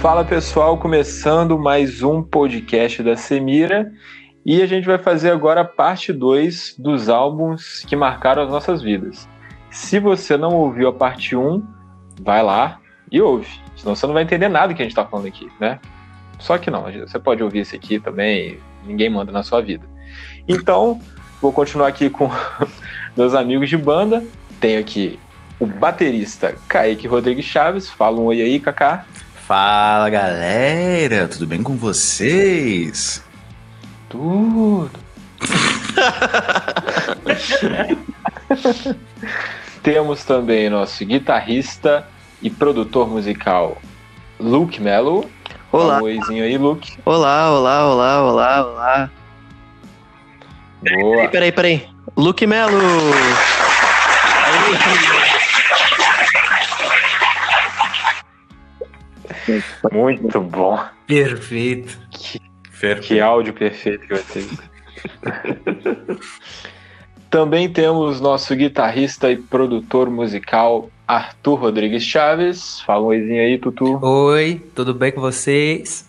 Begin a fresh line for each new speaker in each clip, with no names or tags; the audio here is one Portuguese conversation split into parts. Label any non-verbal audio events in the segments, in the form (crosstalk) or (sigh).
Fala pessoal, começando mais um podcast da Semira e a gente vai fazer agora a parte 2 dos álbuns que marcaram as nossas vidas. Se você não ouviu a parte 1, um, vai lá e ouve, senão você não vai entender nada que a gente está falando aqui, né? Só que não, você pode ouvir esse aqui também, ninguém manda na sua vida. Então, vou continuar aqui com (laughs) meus amigos de banda. Tenho aqui o baterista Kaique Rodrigues Chaves. Fala um oi aí, Kaká.
Fala galera, tudo bem com vocês?
Tudo. (laughs) Temos também nosso guitarrista e produtor musical Luke Mello.
Olá.
Um oizinho aí, Luke.
Olá, olá, olá, olá, olá.
Boa.
Peraí, peraí, peraí. Luke Melo! (laughs)
Muito bom.
Perfeito.
Que, que áudio perfeito que vai ter. (laughs) Também temos nosso guitarrista e produtor musical Arthur Rodrigues Chaves. Fala um oizinho aí, Tutu.
Oi, tudo bem com vocês?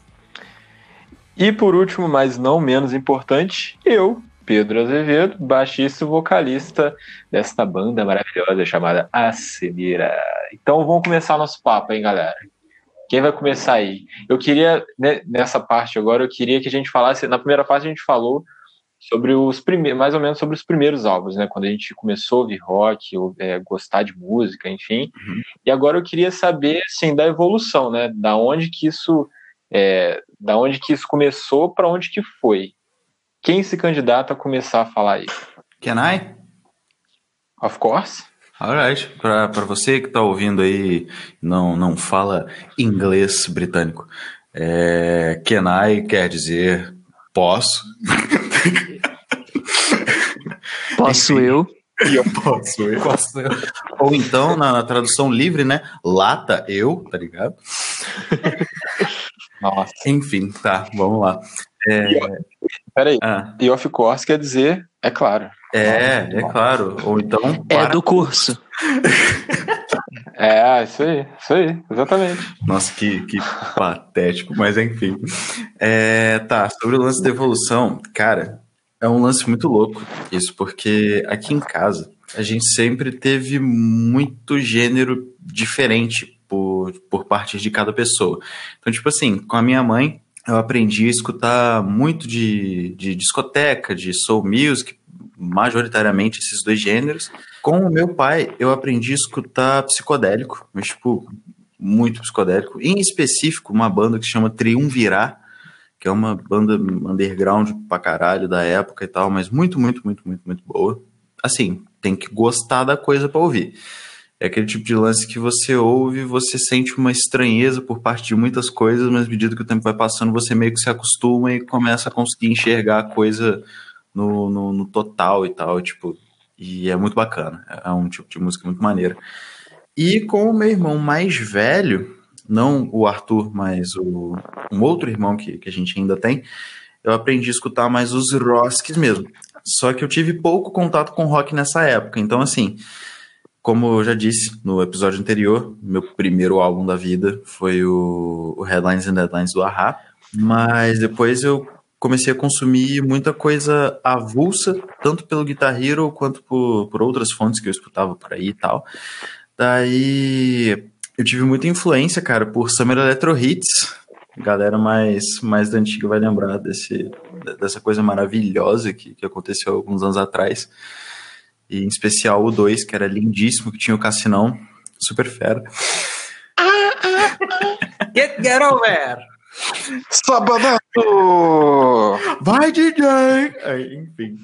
E por último, mas não menos importante, eu, Pedro Azevedo, baixista e vocalista desta banda maravilhosa chamada Acelera. Então vamos começar nosso papo, hein, galera? Quem vai começar aí? Eu queria, né, nessa parte agora, eu queria que a gente falasse. Na primeira parte a gente falou sobre os primeiros, mais ou menos sobre os primeiros álbuns, né? Quando a gente começou a ouvir rock, ou, é, gostar de música, enfim. Uhum. E agora eu queria saber, assim, da evolução, né? Da onde que isso, é, da onde que isso começou, para onde que foi? Quem se candidata a começar a falar isso?
Can I?
Of course.
Alright, para você que está ouvindo aí não não fala inglês britânico, é, can I quer dizer posso. (laughs)
Posso
Enfim.
eu?
Eu posso eu.
Posso eu?
Ou então, na, na, tradução livre, né? Lata eu, tá ligado? (laughs)
Nossa.
Enfim, tá, vamos lá. É...
Peraí, ah. e of course quer dizer, é claro.
É, é claro. Ou então.
É do curso. (laughs)
é, isso aí, isso aí, exatamente.
Nossa, que, que patético, mas enfim. É, tá, sobre o lance da evolução, cara, é um lance muito louco isso, porque aqui em casa a gente sempre teve muito gênero diferente por, por parte de cada pessoa. Então, tipo assim, com a minha mãe, eu aprendi a escutar muito de, de discoteca, de soul music, majoritariamente esses dois gêneros. Com o meu pai, eu aprendi a escutar psicodélico, mas, tipo, muito psicodélico. Em específico, uma banda que se chama Triunvirar, que é uma banda underground pra caralho da época e tal, mas muito, muito, muito, muito, muito boa. Assim, tem que gostar da coisa para ouvir. É aquele tipo de lance que você ouve, você sente uma estranheza por parte de muitas coisas, mas à medida que o tempo vai passando, você meio que se acostuma e começa a conseguir enxergar a coisa no, no, no total e tal, tipo, e é muito bacana. É um tipo de música muito maneira. E com o meu irmão mais velho, não o Arthur, mas o, um outro irmão que, que a gente ainda tem, eu aprendi a escutar mais os rocks mesmo. Só que eu tive pouco contato com rock nessa época. Então, assim, como eu já disse no episódio anterior, meu primeiro álbum da vida foi o, o Headlines and Deadlines do Ahá. Mas depois eu comecei a consumir muita coisa avulsa, tanto pelo Guitar Hero quanto por, por outras fontes que eu escutava por aí e tal. Daí eu tive muita influência, cara, por Summer Electro Hits. A galera mais, mais da antiga vai lembrar desse, dessa coisa maravilhosa que, que aconteceu alguns anos atrás. E em especial o 2, que era lindíssimo, que tinha o Cassinão, super fera. (laughs)
Get, get over!
Sabadão!
Vai, DJ! Aí, enfim,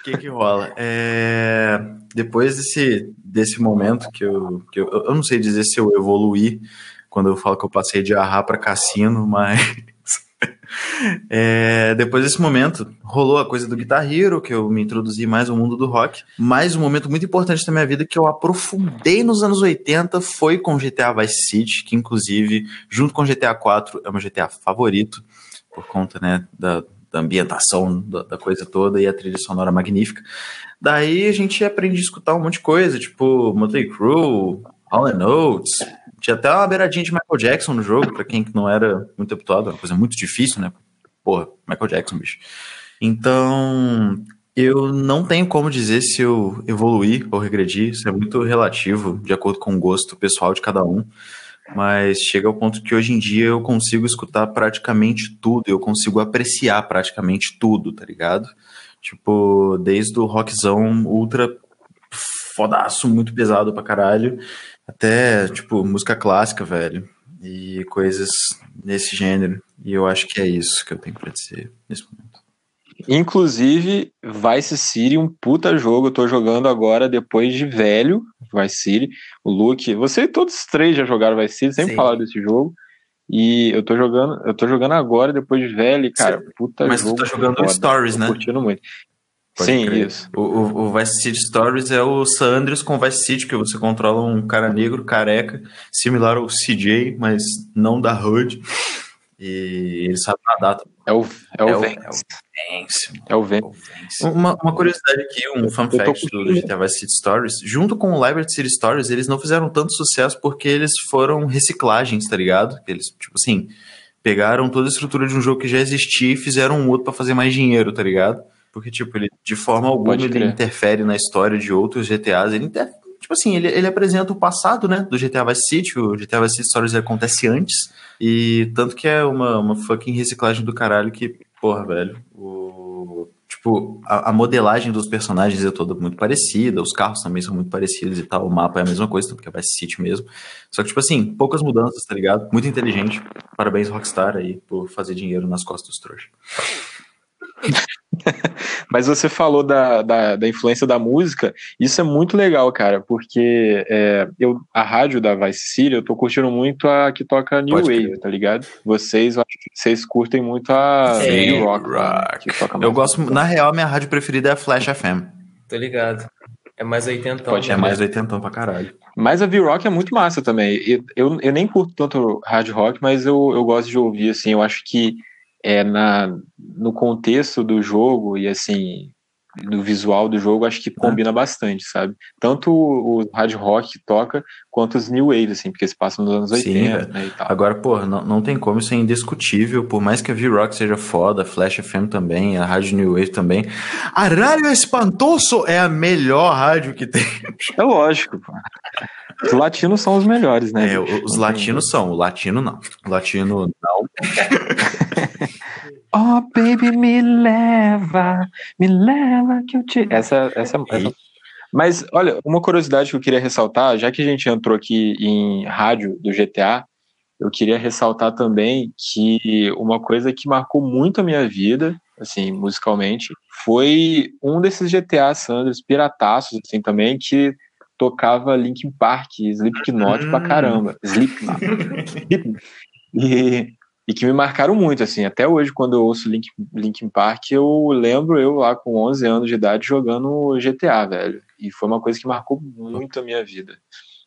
o que que rola? É... Depois desse, desse momento que, eu, que eu, eu não sei dizer se eu evoluí quando eu falo que eu passei de arra para cassino, mas é, depois desse momento, rolou a coisa do Guitar Hero, que eu me introduzi mais no mundo do rock. Mas um momento muito importante da minha vida que eu aprofundei nos anos 80 foi com GTA Vice City, que inclusive, junto com GTA 4, é o meu GTA favorito, por conta né, da, da ambientação da, da, coisa toda e a trilha sonora magnífica. Daí a gente aprende a escutar um monte de coisa, tipo Motley Crue, Hall Notes, Tinha até uma beiradinha de Michael Jackson no jogo, pra quem não era muito habituado, uma coisa muito difícil, né? Porra, Michael Jackson, bicho. Então, eu não tenho como dizer se eu evoluí ou regredi, isso é muito relativo, de acordo com o gosto pessoal de cada um. Mas chega ao ponto que hoje em dia eu consigo escutar praticamente tudo, eu consigo apreciar praticamente tudo, tá ligado? Tipo, desde o rockzão ultra fodaço, muito pesado pra caralho, até, tipo, música clássica, velho, e coisas nesse gênero. E eu acho que é isso que eu tenho pra dizer nesse momento.
Inclusive, Vice City, um puta jogo. Eu tô jogando agora depois de velho, Vice City. O Luke, você e todos os três já jogaram Vice City, sempre
Sim.
falaram desse jogo. E eu tô jogando, eu tô jogando agora depois de velho, e, cara, puta
Mas tu
jogo.
tá jogando
foda.
Stories,
Tô
né?
curtindo muito.
Pode
Sim,
crer.
isso.
O, o, o Vice City Stories é o San Andreas com Vice City, que você controla um cara negro, careca, similar ao CJ, mas não da HUD. E ele sabe nadar.
É o, é o,
É o-
Vance.
Vence,
É o
vence. Uma, uma curiosidade aqui, um fun fact do. GTA Vice City Stories. Junto com o Liberty City Stories, eles não fizeram tanto sucesso porque eles foram reciclagens, tá ligado? Eles, tipo assim, pegaram toda a estrutura de um jogo que já existia e fizeram um outro pra fazer mais dinheiro, tá ligado? Porque, tipo, ele de forma alguma ele interfere na história de outros GTAs. Ele inter... Tipo assim, ele, ele apresenta o passado, né, do GTA Vice City. O GTA Vice City Stories acontece antes. E tanto que é uma, uma fucking reciclagem do caralho que, porra, velho, o... Tipo, a, a modelagem dos personagens é toda muito parecida, os carros também são muito parecidos e tal, o mapa é a mesma coisa, tanto que é Vice City mesmo. Só que, tipo assim, poucas mudanças, tá ligado? Muito inteligente. Parabéns, Rockstar, aí, por fazer dinheiro nas costas dos trouxas. (laughs) (laughs)
Mas você falou da, da, da influência da música, isso é muito legal, cara, porque é, eu, a rádio da Vice City, eu tô curtindo muito a que toca New
Pode
Wave,
crer.
tá ligado? Vocês, eu acho que vocês curtem muito a
Sim.
Indie Rock, né,
Rock.
que toca
Eu gosto, na real, minha rádio preferida é a Flash FM.
Tô ligado. É mais oitentão.
Pode
É mais oitentão pra caralho.
Mas a V-Rock é muito massa também. Eu, eu, eu nem curto tanto hard rock, mas eu, eu gosto de ouvir, assim, eu acho que é na, no contexto do jogo e, assim, do visual do jogo, acho que combina bastante, sabe? Tanto o o hard rock que toca, quanto os new wave, assim, porque se passa nos anos
Sim,
80,
velho.
né, e tal.
Agora, porra, não, não tem como, isso é indiscutível. Por mais que a V-Rock seja foda, a Flash FM também, a Rádio New Wave também. A Rádio Espantoso é a melhor rádio que tem.
É lógico, pô. Os latinos são os melhores, né?
É, os latinos são, o latino não. O latino não. (laughs)
Oh, baby, me leva, me leva que eu te. Essa, essa, essa. Mas, olha, uma curiosidade que eu queria ressaltar, já que a gente entrou aqui em rádio do GTA, eu queria ressaltar também que uma coisa que marcou muito a minha vida, assim, musicalmente, foi um desses GTA Sanders pirataços, assim, também, que tocava Linkin Park, Slipknot pra
Hum.
caramba. Slipknot. (laughs) E, e que me marcaram muito, assim, até hoje, quando eu ouço Link, Linkin Park, eu lembro eu lá com 11 anos de idade jogando GTA, velho. E foi uma coisa que marcou muito a minha vida.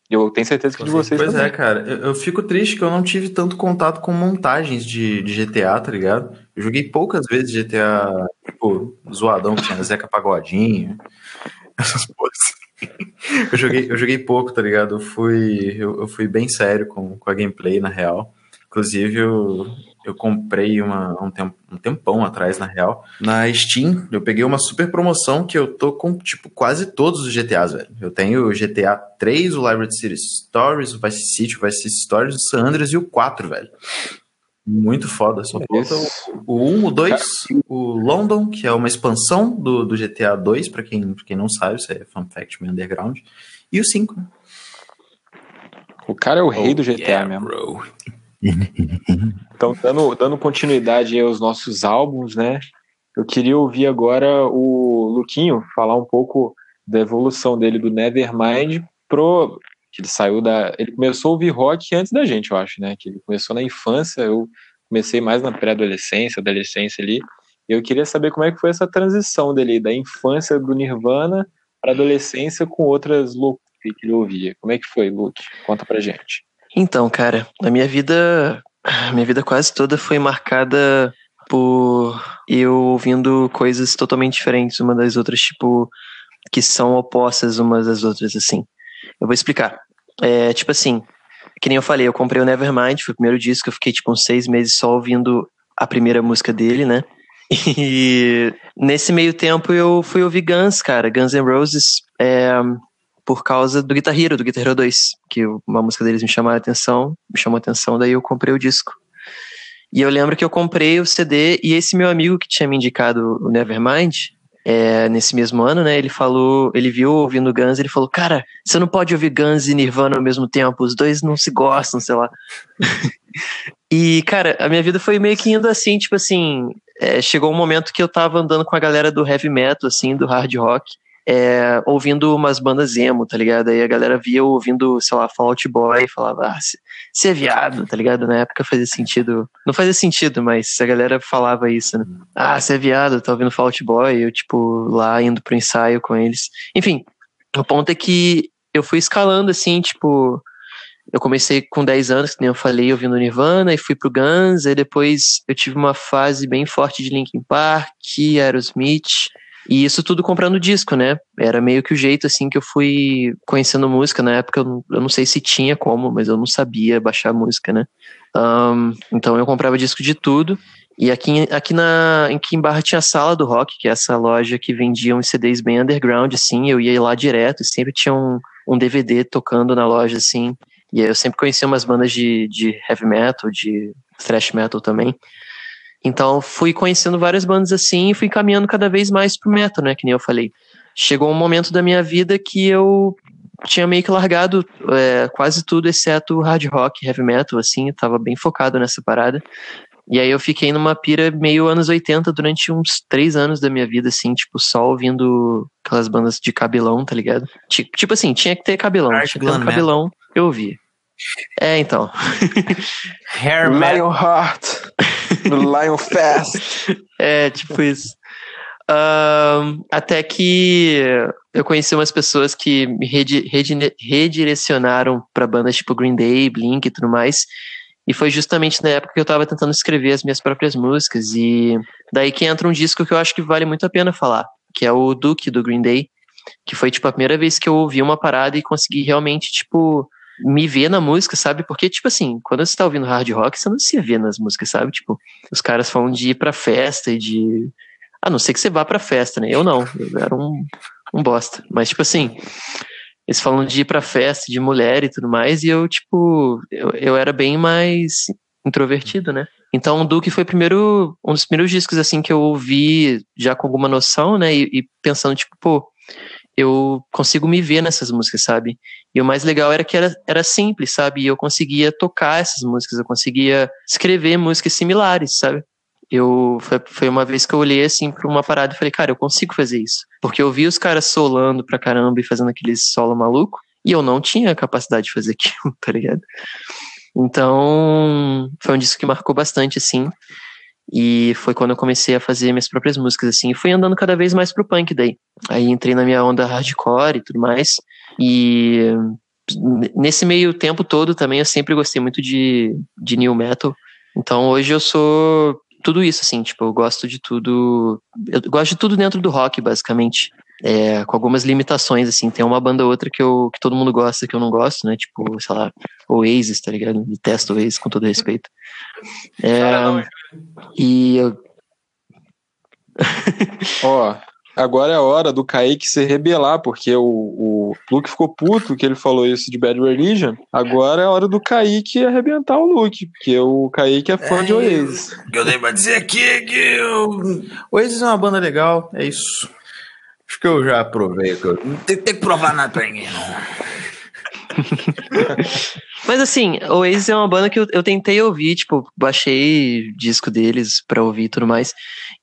E eu tenho certeza que de vocês
Pois
também.
é, cara. Eu, eu fico triste que eu não tive tanto contato com montagens de, de GTA, tá ligado? Eu joguei poucas vezes GTA, tipo, zoadão, que tinha Zeca Pagodinho, essas coisas. Eu joguei, eu joguei pouco, tá ligado? Eu fui, eu, eu fui bem sério com, com a gameplay, na real. Inclusive, eu, eu comprei uma, um, tempo, um tempão atrás, na real. Na Steam, eu peguei uma super promoção que eu tô com, tipo, quase todos os GTAs, velho. Eu tenho o GTA 3, o Liberty City Stories, o Vice City, o Vice City Stories, o San Andreas e o 4, velho. Muito foda. Só falta o, o 1, o 2, o London, que é uma expansão do, do GTA 2, pra quem, pra quem não sabe, isso é fun fact meio underground. E o 5, né?
O cara é o rei do
Oh,
GTA
yeah,
mesmo.
bro. (laughs)
Então, dando, dando continuidade aí aos nossos álbuns, né? Eu queria ouvir agora o Luquinho falar um pouco da evolução dele do Nevermind pro. Ele saiu da. Ele começou a ouvir rock antes da gente, eu acho, né? Que ele começou na infância, eu comecei mais na pré-adolescência, adolescência ali. Eu queria saber como é que foi essa transição dele, da infância do Nirvana para adolescência com outras loucuras que ele ouvia. Como é que foi, Luke? Conta pra gente.
Então, cara, a minha vida, a minha vida quase toda foi marcada por eu ouvindo coisas totalmente diferentes uma das outras, tipo, que são opostas umas das outras, assim. Eu vou explicar. É, tipo assim, que nem eu falei, eu comprei o Nevermind, foi o primeiro disco, eu fiquei tipo uns seis meses só ouvindo a primeira música dele, né? (laughs) E nesse meio tempo eu fui ouvir Guns, cara, Guns N' Roses, é, por causa do Guitar Hero, do Guitar Hero 2, que uma música deles me chamou a atenção, me chamou a atenção, daí eu comprei o disco. E eu lembro que eu comprei o CD e esse meu amigo que tinha me indicado o Nevermind, é, nesse mesmo ano, né? Ele falou, ele viu ouvindo Guns, ele falou, cara, você não pode ouvir Guns e Nirvana ao mesmo tempo, os dois não se gostam, sei lá. (laughs) e, cara, a minha vida foi meio que indo assim, tipo assim, é, chegou um momento que eu tava andando com a galera do heavy metal, assim, do hard rock, é, ouvindo umas bandas emo, tá ligado? Aí a galera via ouvindo, sei lá, Fall Out Boy e falava, ah, você é viado, tá ligado? Na época fazia sentido. Não fazia sentido, mas a galera falava isso, né? Ah, você é viado, tá ouvindo Fall Out Boy, eu, tipo, lá indo pro ensaio com eles. Enfim, o ponto é que eu fui escalando, assim, tipo, eu comecei com 10 anos, que nem eu falei, ouvindo Nirvana, e fui pro Guns, aí depois eu tive uma fase bem forte de Linkin Park, Aerosmith, e isso tudo comprando disco, né? Era meio que o jeito, assim, que eu fui conhecendo música. Na época eu não, sei se tinha como, mas eu não sabia baixar música, né? Um, então eu comprava disco de tudo. E aqui, aqui, na, aqui em Barra tinha a Sala do Rock, que é essa loja que vendia uns CDs bem underground, assim. Eu ia lá direto, sempre tinha um, um DVD tocando na loja, assim. E eu sempre conhecia umas bandas de, de heavy metal, de thrash metal também. Então fui conhecendo várias bandas assim e fui caminhando cada vez mais pro metal, né? Que nem eu falei. Chegou um momento da minha vida que eu tinha meio que largado é, quase tudo, exceto hard rock, heavy metal, assim, eu tava bem focado nessa parada. E aí eu fiquei numa pira meio anos 80 durante uns três anos da minha vida, assim, tipo, só ouvindo aquelas bandas de cabelão, tá ligado? Tipo, tipo assim, tinha que ter cabelão, Art tinha que ter um cabelão, eu ouvia. É, então. (laughs)
Hair Lionheart. Lion Fast. (laughs)
É, tipo isso. Um, até que eu conheci umas pessoas que me redi redi redirecionaram para bandas tipo Green Day, Blink e tudo mais. E foi justamente na época que eu estava tentando escrever as minhas próprias músicas. E daí que entra um disco que eu acho que vale muito a pena falar, que é o Duke do Green Day, que foi tipo a primeira vez que eu ouvi uma parada e consegui realmente tipo me ver na música, sabe? Porque, tipo assim, quando você tá ouvindo hard rock, você não se vê nas músicas, sabe? Tipo, os caras falam de ir pra festa e de. A não ser que você vá pra festa, né? Eu não, eu era um, um bosta. Mas, tipo assim, eles falam de ir pra festa, de mulher e tudo mais, e eu, tipo, eu, eu era bem mais introvertido, né? Então, o Duke foi primeiro, um dos primeiros discos, assim, que eu ouvi já com alguma noção, né? E, e pensando, tipo, pô, eu consigo me ver nessas músicas, sabe? E o mais legal era que era, era simples, sabe? E eu conseguia tocar essas músicas, eu conseguia escrever músicas similares, sabe? Eu foi, foi uma vez que eu olhei assim para uma parada e falei, cara, eu consigo fazer isso. Porque eu vi os caras solando pra caramba e fazendo aquele solo maluco, e eu não tinha capacidade de fazer (laughs) aquilo, tá ligado? Então, foi um disco que marcou bastante, assim. E foi quando eu comecei a fazer minhas próprias músicas, assim. E fui andando cada vez mais pro punk daí. Aí entrei na minha onda hardcore e tudo mais. E nesse meio tempo todo também eu sempre gostei muito de, de new metal. Então hoje eu sou tudo isso, assim, tipo, eu gosto de tudo. Eu gosto de tudo dentro do rock, basicamente. É, com algumas limitações, assim. Tem uma banda ou outra que, eu, que todo mundo gosta que eu não gosto, né? Tipo, sei lá, Oasis, tá ligado? Detesto Oasis, com todo respeito. É, e eu. (laughs)
Ó, agora é a hora do Kaique se rebelar, porque o, o Luke ficou puto que ele falou isso de Bad Religion. Agora é a hora do Kaique arrebentar o Luke, porque o Kaique é fã é, de Oasis.
O que eu tenho pra dizer aqui é que o Oasis é uma banda legal, é isso. Acho que eu já provei. Que eu... Não tem, tem que provar nada pra ninguém. (laughs)
Mas assim, o Oasis é uma banda que eu, eu tentei ouvir, tipo, baixei disco deles pra ouvir e tudo mais.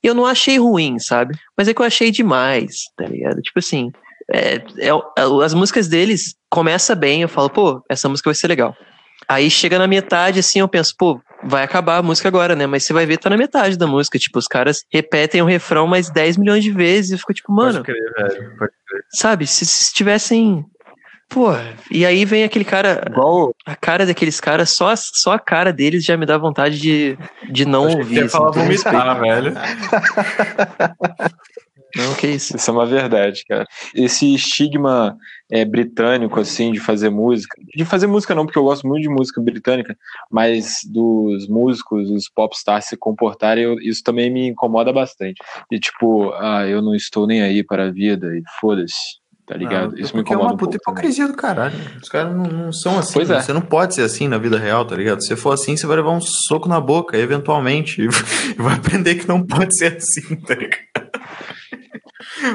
E eu não achei ruim, sabe? Mas é que eu achei demais, tá ligado? Tipo assim, é, é, é as músicas deles começa bem, eu falo, pô, essa música vai ser legal. Aí chega na metade, assim, eu penso, pô, vai acabar a música agora, né? Mas você vai ver, tá na metade da música. Tipo, os caras repetem o refrão mais 10 milhões de vezes e eu fico tipo, mano. Pode crer, velho. Pode crer. Sabe, se, se tivessem Pô, e aí vem aquele cara. Igual... A cara daqueles caras, só, só a cara deles já me dá vontade de, de não ouvir. Você
falar vomitar, velho.
Não, que isso.
Isso é uma verdade, cara. Esse estigma é, britânico, assim, de fazer música. De fazer música não, porque eu gosto muito de música britânica, mas dos músicos, os popstars se comportarem, eu, isso também me incomoda bastante. E tipo, ah, eu não estou nem aí para a vida, e foda-se. Tá ligado?
Não,
isso me
porque é
incomoda
uma
um
puta hipocrisia do caralho. Os caras não, não são assim.
Pois é.
Você não pode ser assim na vida real, tá ligado? Se for assim, você vai levar um soco na boca, eventualmente. (laughs) E vai aprender que não pode ser assim, tá ligado?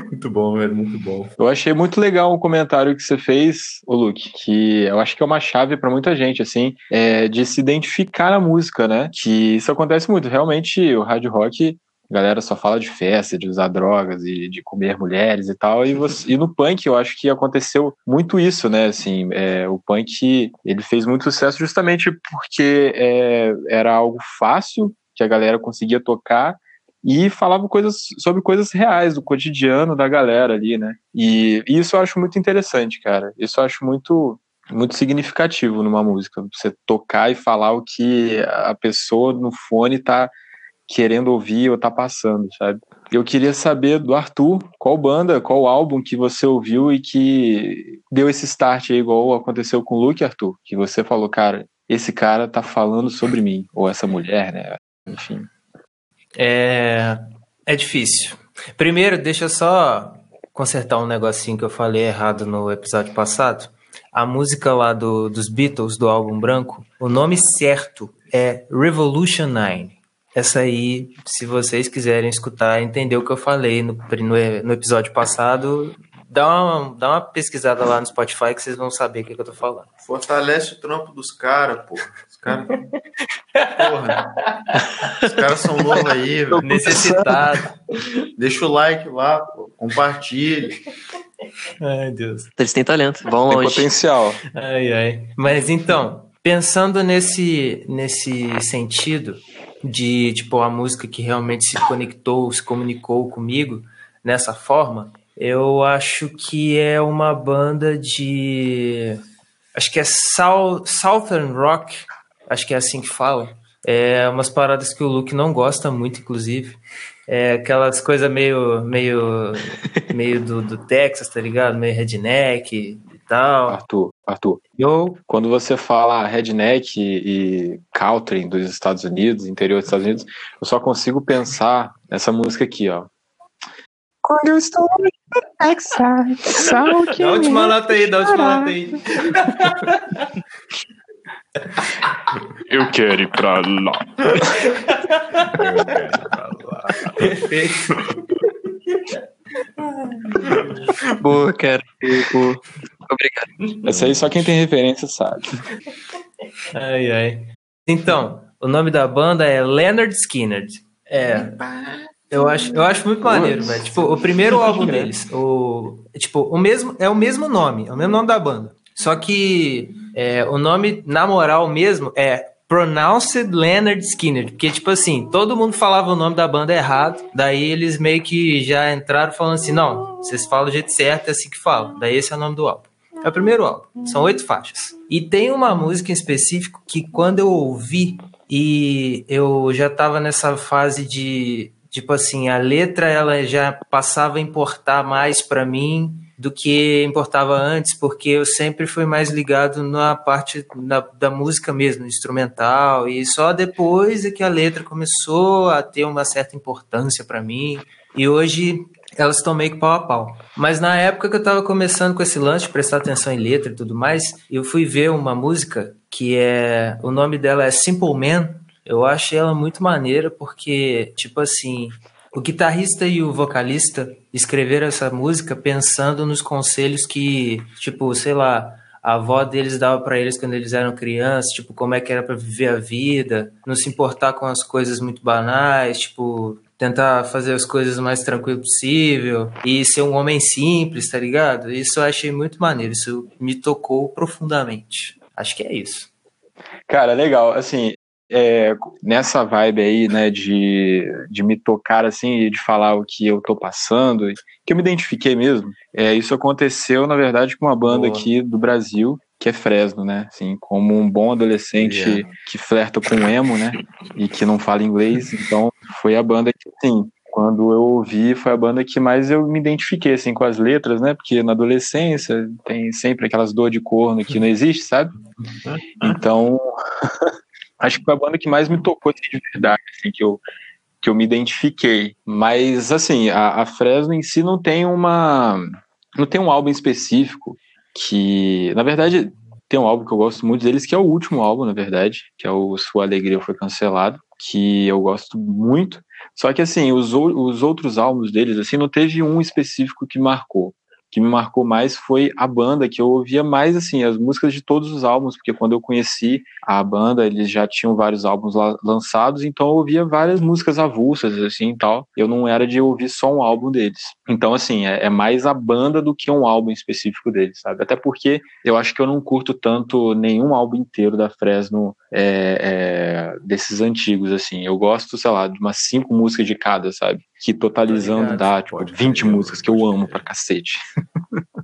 Muito bom, velho, muito bom.
Eu achei muito legal o comentário que você fez, o Luke, que eu acho que é uma chave pra muita gente, assim, é de se identificar na música, né? Que isso acontece muito. Realmente, o hard rock, a galera só fala de festa, de usar drogas e de comer mulheres e tal. E, você- e no punk, eu acho que aconteceu muito isso, né? Assim, é, o punk, ele fez muito sucesso justamente porque é, era algo fácil, que a galera conseguia tocar e falava coisas sobre coisas reais do cotidiano da galera ali, né? E, e isso eu acho muito interessante, cara. Isso eu acho muito muito significativo numa música, você tocar e falar o que a pessoa no fone tá querendo ouvir ou tá passando, sabe? Eu queria saber do Arthur, qual banda, qual álbum que você ouviu e que deu esse start aí, igual aconteceu com o Luke, Arthur, que você falou, cara, esse cara tá falando sobre mim, ou essa mulher, né? Enfim.
É, é difícil. Primeiro, deixa eu só consertar um negocinho que eu falei errado no episódio passado. A música lá do, dos Beatles, do álbum branco, o nome certo é Revolution 9. Essa aí, se vocês quiserem escutar, entender o que eu falei no, no, no episódio passado, dá uma, dá uma pesquisada lá no Spotify que vocês vão saber o que, que eu tô falando.
Fortalece o trampo dos caras, pô. Os caras. Porra. Os caras são novos aí, velho.
Necessitado.
Deixa o like lá, pô. Compartilhe.
Ai, Deus.
Eles têm talento, vão
Tem
longe.
potencial.
Ai, ai. Mas então, pensando nesse, nesse sentido de, tipo, a música que realmente se conectou, se comunicou comigo nessa forma, eu acho que é uma banda de. Acho que é Sou- Southern Rock, acho que é assim que fala. É umas paradas que o Luke não gosta muito, inclusive. É aquelas coisas meio, meio, (laughs) meio do, do Texas, tá ligado? Meio redneck e tal.
Arthur, Arthur,
Eu
quando você fala redneck e, e country dos Estados Unidos, interior dos Estados Unidos, eu só consigo pensar nessa música aqui, ó. Quando eu estou no Que
Dá última nota aí, dá última nota aí.
eu quero ir pra lá.
Perfeito.
Boa, cara. Boa. Obrigado.
Essa aí só quem tem referência sabe.
Ai, ai. Então, o nome da banda é Leonard Skinner. É. Eu acho, eu acho muito maneiro, velho. Tipo, o primeiro álbum deles, o, tipo, o mesmo, é o mesmo nome, é o mesmo nome da banda. Só que é, o nome, na moral mesmo, é Pronounced Leonard Skinner. Porque, tipo assim, todo mundo falava o nome da banda errado. Daí eles meio que já entraram falando assim: não, vocês falam do jeito certo, é assim que falam. Daí esse é o nome do álbum. É o primeiro álbum. São oito faixas. E tem uma música em específico que quando eu ouvi e eu já tava nessa fase de tipo assim, a letra ela já passava a importar mais pra mim do que importava antes, porque eu sempre fui mais ligado na parte da, da música mesmo, instrumental, e só depois é que a letra começou a ter uma certa importância pra mim. E hoje elas estão meio que pau a pau. Mas na época que eu tava começando com esse lance de prestar atenção em letra e tudo mais, eu fui ver uma música que é. O nome dela é Simple Man. Eu achei ela muito maneira porque, tipo assim, o guitarrista e o vocalista escreveram essa música pensando nos conselhos que, tipo, sei lá, a avó deles dava para eles quando eles eram crianças, tipo, como é que era para viver a vida, não se importar com as coisas muito banais, tipo, tentar fazer as coisas o mais tranquilo possível e ser um homem simples, tá ligado? Isso eu achei muito maneiro, isso me tocou profundamente. Acho que é isso.
Cara, legal. Assim, é, nessa vibe aí, né, de, de me tocar assim e de falar o que eu tô passando, que eu me identifiquei mesmo. É, isso aconteceu, na verdade, com uma banda
Boa.
aqui do Brasil, que é Fresno, né? Assim, como um bom adolescente
Yeah.
que flerta com emo, né? E que não fala inglês. Então, foi a banda que, assim, quando eu ouvi, foi a banda que mais eu me identifiquei, assim, com as letras, né? Porque na adolescência tem sempre aquelas dor de corno que não existe, sabe? Então, (laughs) acho que foi a banda que mais me tocou assim, de verdade, assim, que eu, que eu me identifiquei. Mas, assim, a, a Fresno em si não tem uma... Não tem um álbum específico que... Na verdade, tem um álbum que eu gosto muito deles, que é o último álbum, na verdade, que é o Sua Alegria Foi Cancelado, que eu gosto muito. Só que assim, os, os outros álbuns deles, assim, não teve um específico que marcou que me marcou mais foi a banda, que eu ouvia mais, assim, as músicas de todos os álbuns, porque quando eu conheci a banda, eles já tinham vários álbuns lançados, então eu ouvia várias músicas avulsas, assim, e tal. Eu não era de ouvir só um álbum deles. Então, assim, é, é mais a banda do que um álbum específico deles, sabe? Até porque eu acho que eu não curto tanto nenhum álbum inteiro da Fresno é, é, desses antigos, assim. Eu gosto, sei lá, de umas cinco músicas de cada, sabe? que totalizando dá, tipo, 20 músicas que eu amo pra cacete. (laughs)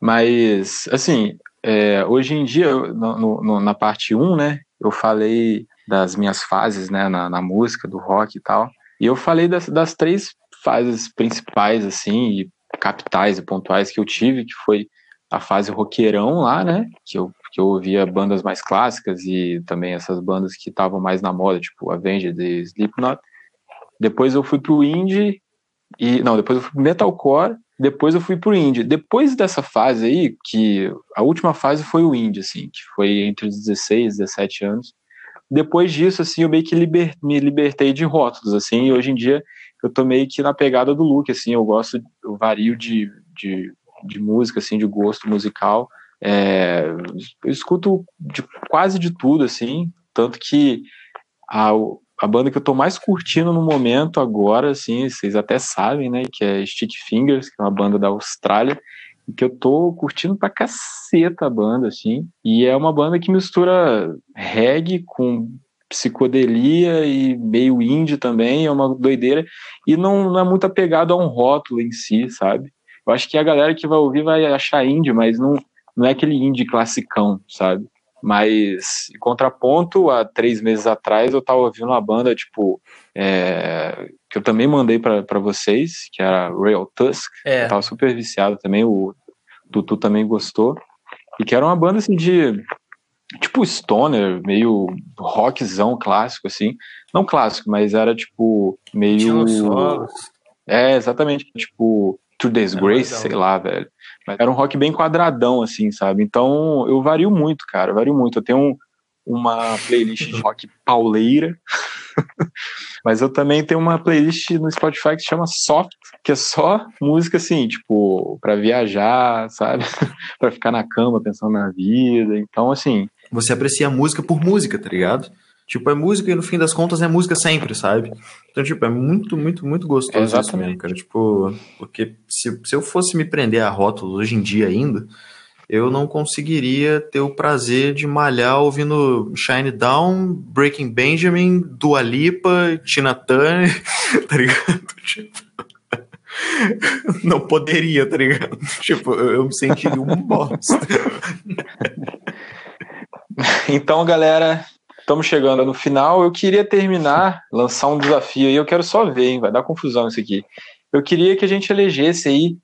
Mas, assim, é, hoje em dia, no, no, na parte 1, né, eu falei das minhas fases, né, na, na música, do rock e tal, e eu falei das, das três fases principais, assim, e capitais e pontuais que eu tive, que foi a fase roqueirão lá, né, que eu, que eu ouvia bandas mais clássicas e também essas bandas que estavam mais na moda, tipo Avenged e Slipknot, depois eu fui pro indie e não, depois eu fui pro metalcore, depois eu fui pro indie. Depois dessa fase aí, que a última fase foi o indie assim, que foi entre os 16 e 17 anos. Depois disso assim, eu meio que liber, me libertei de rótulos assim, e hoje em dia eu tô meio que na pegada do look assim, eu gosto, eu vario de, de, de música assim, de gosto musical. É, eu escuto de quase de tudo assim, tanto que a, a banda que eu tô mais curtindo no momento agora, assim, vocês até sabem, né, que é Stick Fingers, que é uma banda da Austrália, e que eu tô curtindo pra caceta a banda, assim, e é uma banda que mistura reggae com psicodelia e meio indie também, é uma doideira, e não, não é muito apegado a um rótulo em si, sabe? Eu acho que a galera que vai ouvir vai achar indie, mas não, não é aquele indie classicão, sabe? Mas, em contraponto, há três meses atrás eu tava ouvindo uma banda, tipo, é, que eu também mandei para vocês, que era Real Tusk. É. Eu tava super viciado também, o Tutu também gostou. E que era uma banda, assim, de, tipo, stoner, meio rockzão clássico, assim. Não clássico, mas era, tipo, meio... É, exatamente, tipo, Two Days Grace, sei lá, velho. Mas era um rock bem quadradão, assim, sabe? Então eu vario muito, cara, eu vario muito. Eu tenho um, uma playlist de rock pauleira, (laughs) mas eu também tenho uma playlist no Spotify que se chama Soft, que é só música assim, tipo, para viajar, sabe? (laughs) para ficar na cama pensando na vida. Então, assim.
Você aprecia a música por música, tá ligado? Tipo, é música e no fim das contas é música sempre, sabe? Então, tipo, é muito, muito, muito gostoso Exatamente. isso mesmo, cara. Tipo, porque se, se eu fosse me prender a rótulos hoje em dia ainda, eu não conseguiria ter o prazer de malhar ouvindo Shine Down, Breaking Benjamin, Dua Lipa, Tina Turner, (laughs) tá ligado? Tipo, (laughs) não poderia, tá ligado? Tipo, eu, eu me sentiria um bosta. (laughs)
Então, galera, Estamos chegando no final. Eu queria terminar, lançar um desafio aí. Eu quero só ver, hein? Vai dar confusão isso aqui. Eu queria que a gente elegesse aí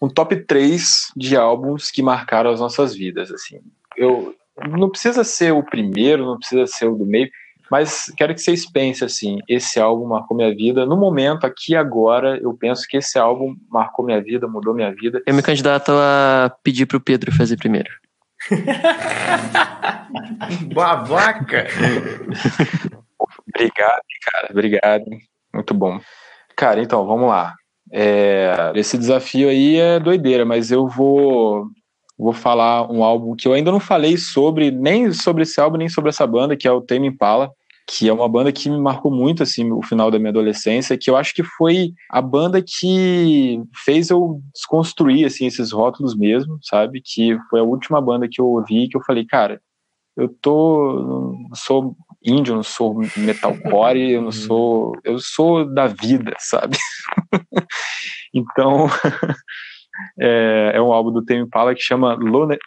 um top 3 de álbuns que marcaram as nossas vidas. Assim, eu não precisa ser o primeiro, não precisa ser o do meio, mas quero que vocês pensem assim: esse álbum marcou minha vida. No momento, aqui agora, eu penso que esse álbum marcou minha vida, mudou minha vida.
Eu me candidato a pedir para o Pedro fazer primeiro. (laughs)
Babaca!
obrigado, cara. Obrigado. Muito bom. Cara, então, vamos lá. É, esse desafio aí é doideira, mas eu vou vou falar um álbum que eu ainda não falei sobre, nem sobre esse álbum, nem sobre essa banda, que é o Tame Impala que é uma banda que me marcou muito assim o final da minha adolescência, que eu acho que foi a banda que fez eu desconstruir assim esses rótulos mesmo, sabe? Que foi a última banda que eu ouvi que eu falei, cara, eu tô não sou índio, não sou metalcore, eu não (laughs) uhum. sou, eu sou da vida, sabe? (laughs) então (laughs) é, é, um álbum do Tame Impala que chama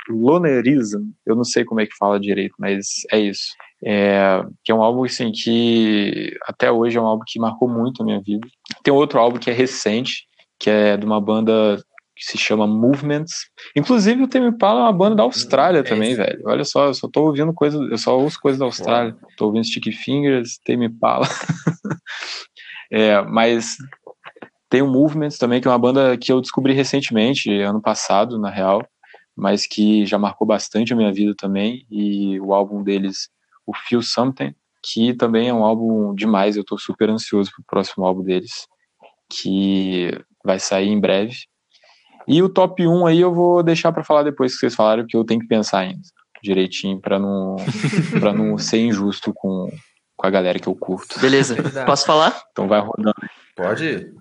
Lonerism. Eu não sei como é que fala direito, mas é isso. É, que é um álbum assim que até hoje é um álbum que marcou muito a minha vida. Tem outro álbum que é recente, que é de uma banda que se chama Movements. Inclusive o Tame Impala é uma banda da Austrália é também, velho. Olha só, eu só tô ouvindo coisas, eu só ouço coisas da Austrália. Uau. Tô ouvindo Sticky Fingers, Tame Impala. (laughs) é, mas tem o Movements também, que é uma banda que eu descobri recentemente, ano passado, na real, mas que já marcou bastante a minha vida também. E o álbum deles, o Feel Something, que também é um álbum demais. Eu tô super ansioso pro próximo álbum deles, que vai sair em breve. E o top 1 aí eu vou deixar para falar depois que vocês falaram, que eu tenho que pensar ainda direitinho para não (laughs) para não ser injusto com, com a galera que eu curto.
Beleza. (laughs) Posso falar?
Então vai rodando.
Pode.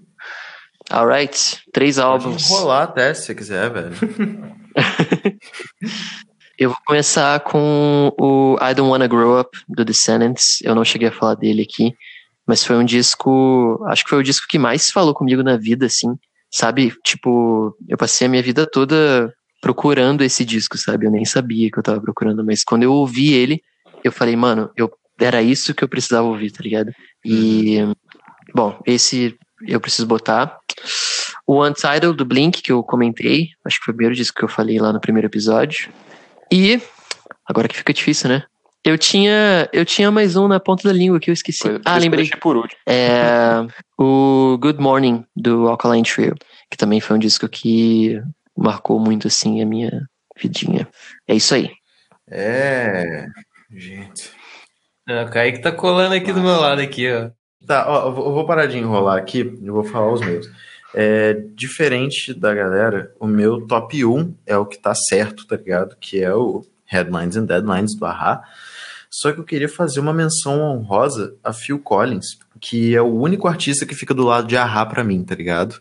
Alright, três álbuns.
Pode rolar até se você quiser, velho. (laughs)
eu vou começar com o I Don't Wanna Grow Up do Descendants. Eu não cheguei a falar dele aqui, mas foi um disco, acho que foi o disco que mais falou comigo na vida, assim sabe? Tipo, eu passei a minha vida toda procurando esse disco, sabe? Eu nem sabia que eu tava procurando, mas quando eu ouvi ele, eu falei, mano, eu, era isso que eu precisava ouvir, tá ligado? E, bom, esse eu preciso botar. O Untitled do Blink, que eu comentei, acho que foi o primeiro disco que eu falei lá no primeiro episódio. E, agora que fica difícil, né? Eu tinha, eu tinha mais um na ponta da língua que eu esqueci. Foi, ah, lembrei.
Por último.
É, o Good Morning do Alkaline Trio, que também foi um disco que marcou muito assim a minha vidinha. É isso aí.
É, gente.
o Kaique tá colando aqui Nossa. do meu lado aqui, ó.
Tá, ó, eu vou parar de enrolar aqui, eu vou falar os meus. É, diferente da galera, o meu top 1 é o que tá certo, tá ligado? Que é o Headlines and Deadlines do Ahá. Só que eu queria fazer uma menção honrosa a Phil Collins, que é o único artista que fica do lado de Ahá para mim, tá ligado?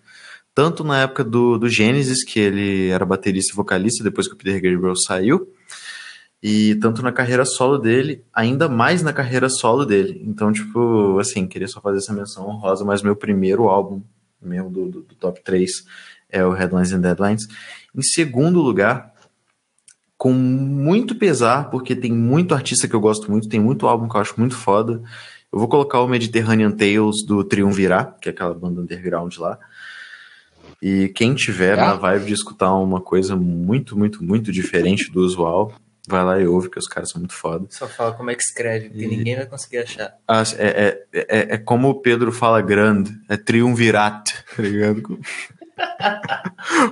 Tanto na época do, do Genesis, que ele era baterista e vocalista depois que o Peter Gabriel saiu, e tanto na carreira solo dele, ainda mais na carreira solo dele. Então, tipo, assim, queria só fazer essa menção honrosa, mas meu primeiro álbum, mesmo do, do, do top 3, é o Headlines and Deadlines. Em segundo lugar, com muito pesar, porque tem muito artista que eu gosto muito, tem muito álbum que eu acho muito foda. Eu vou colocar o Mediterranean Tales do Triunvirá, que é aquela banda underground lá. E quem tiver na vibe de escutar uma coisa muito, muito, muito diferente do usual, vai lá e ouve, que os caras são muito foda.
Só fala como é que escreve, porque e... ninguém vai conseguir achar.
Ah, é, é, é, é, como o Pedro fala grande, é triunvirat, tá ligado?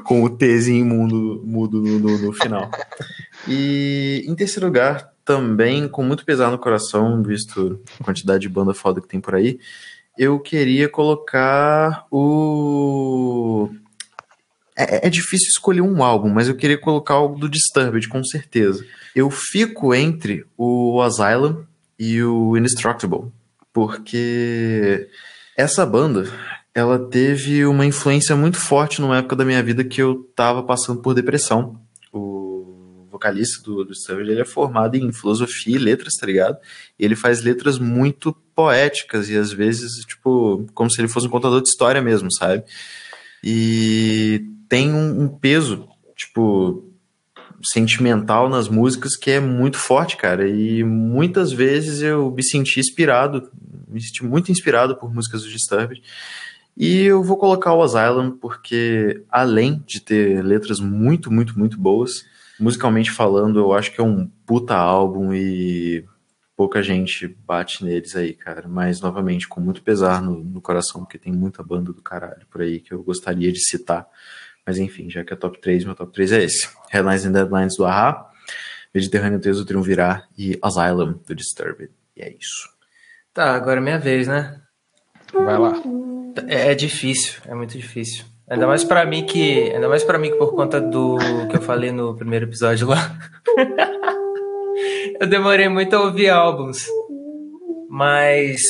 com (laughs) o Tzinho mudo, mudo no, no, no, final. E em terceiro lugar, também com muito pesar no coração, visto a quantidade de banda foda que tem por aí, eu queria colocar o. É, é difícil escolher um álbum, mas eu queria colocar algo do Disturbed, com certeza. Eu fico entre o Asylum e o Indestructible, porque essa banda ela teve uma influência muito forte numa época da minha vida que eu tava passando por depressão. O vocalista do, do Savage, ele é formado em filosofia e letras, tá ligado? Ele faz letras muito poéticas e às vezes, tipo, como se ele fosse um contador de história mesmo, sabe? E tem um, um peso, tipo, sentimental nas músicas que é muito forte, cara. E muitas vezes eu me senti inspirado, me senti muito inspirado por músicas do Disturbed. E eu vou colocar o Asylum porque, além de ter letras muito, muito, muito boas, musicalmente falando, eu acho que é um puta álbum e pouca gente bate neles aí, cara. Mas, novamente, com muito pesar no, no coração, porque tem muita banda do caralho por aí que eu gostaria de citar. Mas, enfim, já que é top 3, meu top 3 é esse. Headlines and Deadlines do Ahá, Mediterrâneo 3 do Triunvirá e Asylum do Disturbed. E é isso.
Tá, agora é minha vez, né?
Vai lá.
É, é difícil, é muito difícil. Ainda mais para mim que, ainda mais para mim que por conta do que eu falei no primeiro episódio lá. (laughs) eu demorei muito a ouvir álbuns. Mas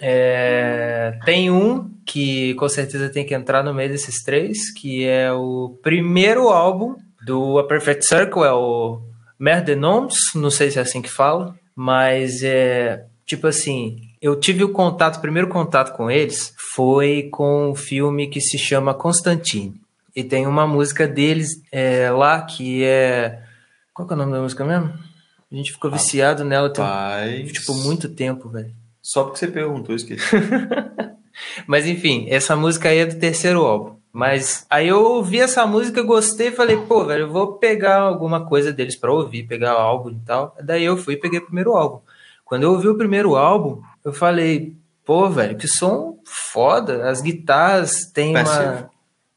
é, tem um que com certeza tem que entrar no meio desses três, que é o primeiro álbum do A Perfect Circle, é o Merde Noms, não sei se é assim que fala, mas é tipo assim, eu tive o contato, o primeiro contato com eles foi com um filme que se chama Constantine. E tem uma música deles é, lá que é. Qual que é o nome da música mesmo? A gente ficou viciado nela tem, tipo, muito tempo, velho.
Só porque você perguntou, esqueci. (laughs)
Mas enfim, essa música aí é do terceiro álbum. Mas aí eu ouvi essa música, gostei e falei, pô, velho, eu vou pegar alguma coisa deles para ouvir, pegar o álbum e tal. Daí eu fui e peguei o primeiro álbum. Quando eu ouvi o primeiro álbum, eu falei, pô, velho, que som foda. As guitarras têm uma.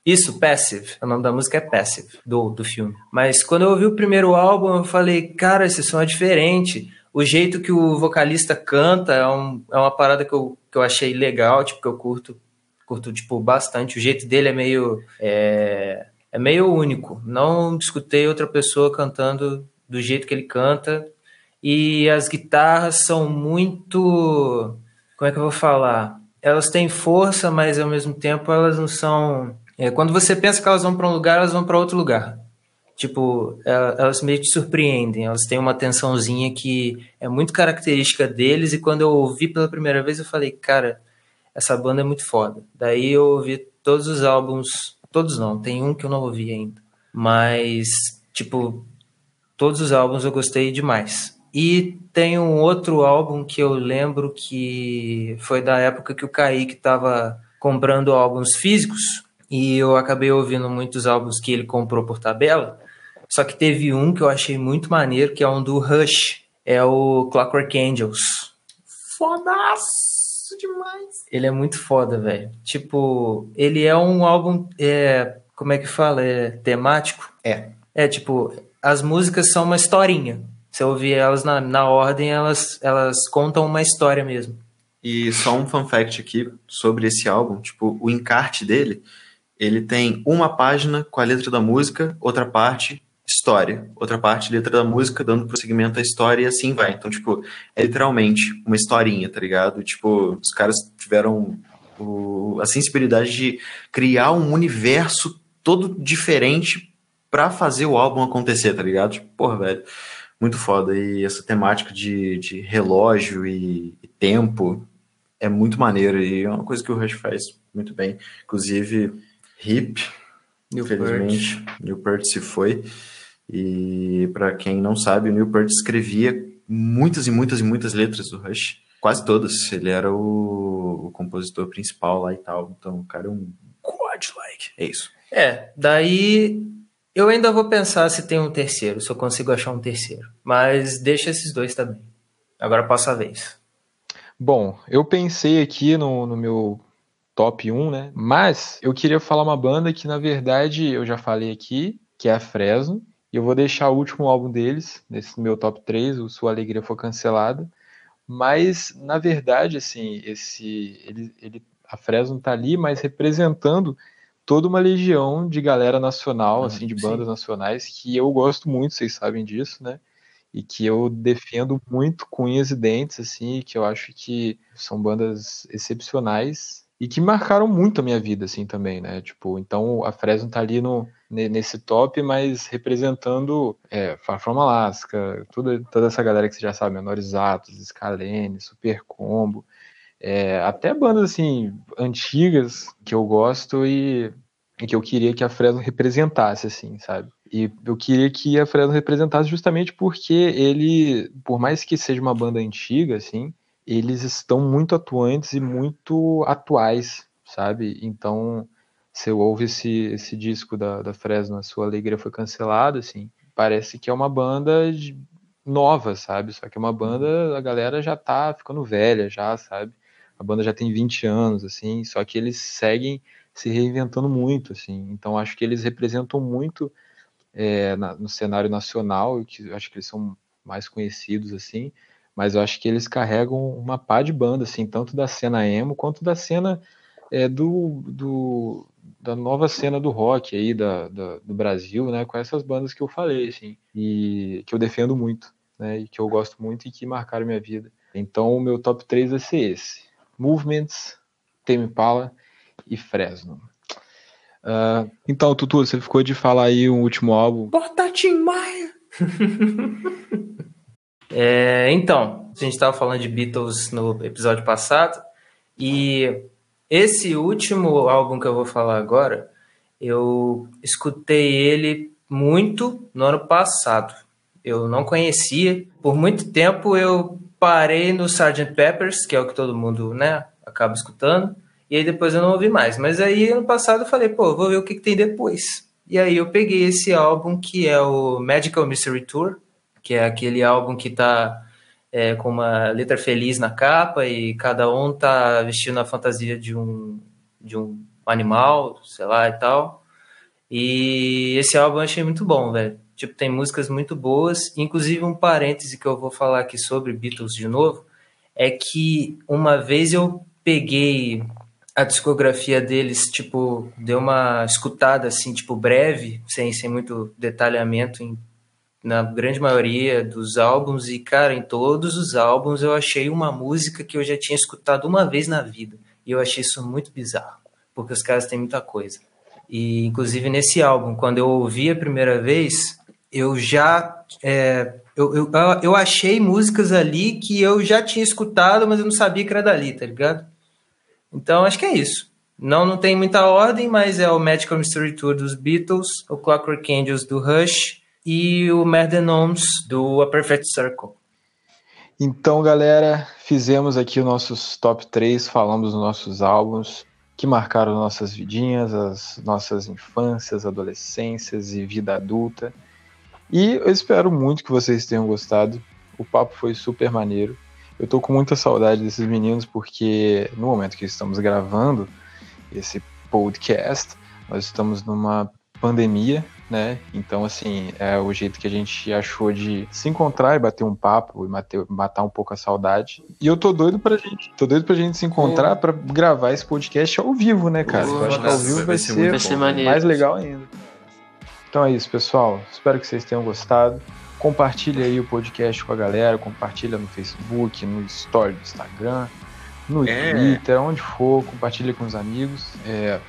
Isso, Passive. O nome da música é Passive, do, do filme. Mas quando eu ouvi o primeiro álbum, eu falei, cara, esse som é diferente. O jeito que o vocalista canta é, um, é uma parada que eu, que eu achei legal, tipo, que eu curto, curto tipo, bastante. O jeito dele é meio. É, é meio único. Não escutei outra pessoa cantando do jeito que ele canta. E as guitarras são muito. Como é que eu vou falar? Elas têm força, mas ao mesmo tempo elas não são é, quando você pensa que elas vão para um lugar, elas vão para outro lugar. Tipo, é, elas meio que surpreendem, elas têm uma tensãozinha que é muito característica deles, e quando eu ouvi pela primeira vez, eu falei, cara, essa banda é muito foda. Daí eu ouvi todos os álbuns, todos não, tem um que eu não ouvi ainda, mas, tipo, todos os álbuns eu gostei demais. E tem um outro álbum que eu lembro que foi da época que o Kaique estava comprando álbuns físicos, e eu acabei ouvindo muitos álbuns que ele comprou por tabela. Só que teve um que eu achei muito maneiro, que é um do Rush. É o Clockwork Angels.
Fodaço demais.
Ele é muito foda, velho. Tipo, ele é um álbum. É, como é que fala? É temático?
É.
É tipo, as músicas são uma historinha. Se eu ouvir elas na, na ordem, elas, elas contam uma história mesmo.
E só um fun fact aqui sobre esse álbum, tipo, o encarte dele ele tem uma página com a letra da música, outra parte história, outra parte letra da música dando prosseguimento à história e assim vai. Então, tipo, é literalmente uma historinha, tá ligado? Tipo, os caras tiveram o, a sensibilidade de criar um universo todo diferente para fazer o álbum acontecer, tá ligado? Tipo, porra, velho, muito foda. E essa temática de, de relógio e, e tempo é muito maneiro e é uma coisa que o Rush faz muito bem. Inclusive, Hip, infelizmente, Newport se foi. E para quem não sabe, o Newport escrevia muitas e muitas e muitas letras do Rush, quase todas. Ele era o, o compositor principal lá e tal. Então, o cara é um godlike. É isso.
É, daí eu ainda vou pensar se tem um terceiro, se eu consigo achar um terceiro. Mas deixa esses dois também. Agora passa a vez.
Bom, eu pensei aqui no, no meu top 1, né? Mas eu queria falar uma banda que, na verdade, eu já falei aqui, que é a Fresno. E eu vou deixar o último álbum deles, nesse meu top 3, o Sua Alegria Foi Cancelada. Mas, na verdade, assim, esse ele, ele, a Fresno tá ali, mas representando toda uma legião de galera nacional, ah, assim, de bandas sim. nacionais, que eu gosto muito, vocês sabem disso, né? E que eu defendo muito com unhas e dentes, assim, que eu acho que são bandas excepcionais e que marcaram muito a minha vida, assim, também, né? Tipo, então a Fresno tá ali no, nesse top, mas representando é, Far From Alaska, toda, toda essa galera que você já sabe, Menores Atos, Scalene, Super Combo, é, até bandas, assim, antigas que eu gosto e, e que eu queria que a Fresno representasse, assim, sabe? E eu queria que a Fresno representasse justamente porque ele, por mais que seja uma banda antiga, assim, eles estão muito atuantes e muito atuais, sabe? Então, você ouve esse, esse disco da, da Fresno, A Sua Alegria Foi Cancelada, assim, parece que é uma banda de, nova, sabe? Só que é uma banda, a galera já tá ficando velha já, sabe? A banda já tem 20 anos, assim, só que eles seguem se reinventando muito, assim. Então, acho que eles representam muito é, na, no cenário nacional, que acho que eles são mais conhecidos, assim, mas eu acho que eles carregam uma pá de banda, assim, tanto da cena emo quanto da cena é, do, do, da nova cena do rock aí da, da, do Brasil, né, com essas bandas que eu falei, assim, e que eu defendo muito, né, e que eu gosto muito e que marcaram minha vida. Então o meu top 3 vai ser esse: Movements, Tame Impala e Fresno. Uh, então, Tutu, você ficou de falar aí um último álbum.
Bota Tim Maia! (laughs) É, então, a gente estava falando de Beatles no episódio passado, e esse último álbum que eu vou falar agora, eu escutei ele muito no ano passado. Eu não conhecia. Por muito tempo eu parei no Sgt. Peppers, que é o que todo mundo né, acaba escutando. E aí depois eu não ouvi mais. Mas aí ano passado eu falei, pô, vou ver o que, que tem depois. E aí eu peguei esse álbum que é o Magical Mystery Tour, que é aquele álbum que tá é, com uma letra feliz na capa e cada um tá vestindo a fantasia de um, de um animal, sei lá e tal. E esse álbum eu achei muito bom, velho. Tipo, tem músicas muito boas, inclusive um parêntese que eu vou falar aqui sobre Beatles de novo, é que uma vez eu peguei a discografia deles, tipo, deu uma escutada assim, tipo, breve, sem, sem muito detalhamento em, na grande maioria dos álbuns, e, cara, em todos os álbuns eu achei uma música que eu já tinha escutado uma vez na vida. E eu achei isso muito bizarro, porque os caras têm muita coisa. E, inclusive, nesse álbum, quando eu ouvi a primeira vez, eu já. É, eu, eu, eu achei músicas ali que eu já tinha escutado, mas eu não sabia que era dali, tá ligado? Então, acho que é isso. Não, não tem muita ordem, mas é o Magical Mystery Tour dos Beatles, o Clockwork Angels do Rush e o Mad Gnomes do A Perfect Circle.
Então, galera, fizemos aqui os nossos top 3, falamos dos nossos álbuns que marcaram nossas vidinhas, as nossas infâncias, adolescências e vida adulta. E eu espero muito que vocês tenham gostado. O papo foi super maneiro. Eu tô com muita saudade desses meninos porque no momento que estamos gravando esse podcast, nós estamos numa pandemia, né? Então, assim, é o jeito que a gente achou de se encontrar e bater um papo e matar, matar um pouco a saudade. E eu tô doido pra gente, tô doido pra gente se encontrar para gravar esse podcast ao vivo, né, cara? eu acho que ao vivo vai, vai ser, ser, vai ser mais legal ainda. Então é isso, pessoal. Espero que vocês tenham gostado. Compartilha aí o podcast com a galera, compartilha no Facebook, no Story do Instagram, no é. Twitter, onde for, compartilha com os amigos. É,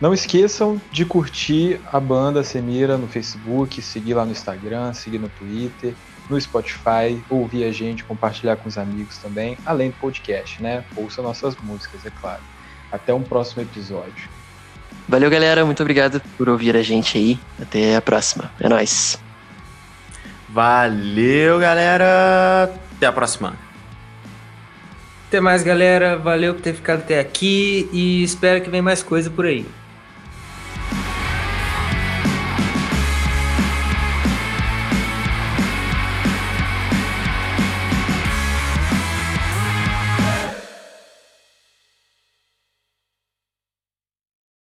não esqueçam de curtir a banda Semira no Facebook, seguir lá no Instagram, seguir no Twitter, no Spotify, ouvir a gente, compartilhar com os amigos também, além do podcast, né? Ouça nossas músicas, é claro. Até um próximo episódio.
Valeu, galera. Muito obrigado por ouvir a gente aí. Até a próxima. É nóis.
Valeu, galera. Até a próxima.
Até mais, galera. Valeu por ter ficado até aqui e espero que venha mais coisa por aí.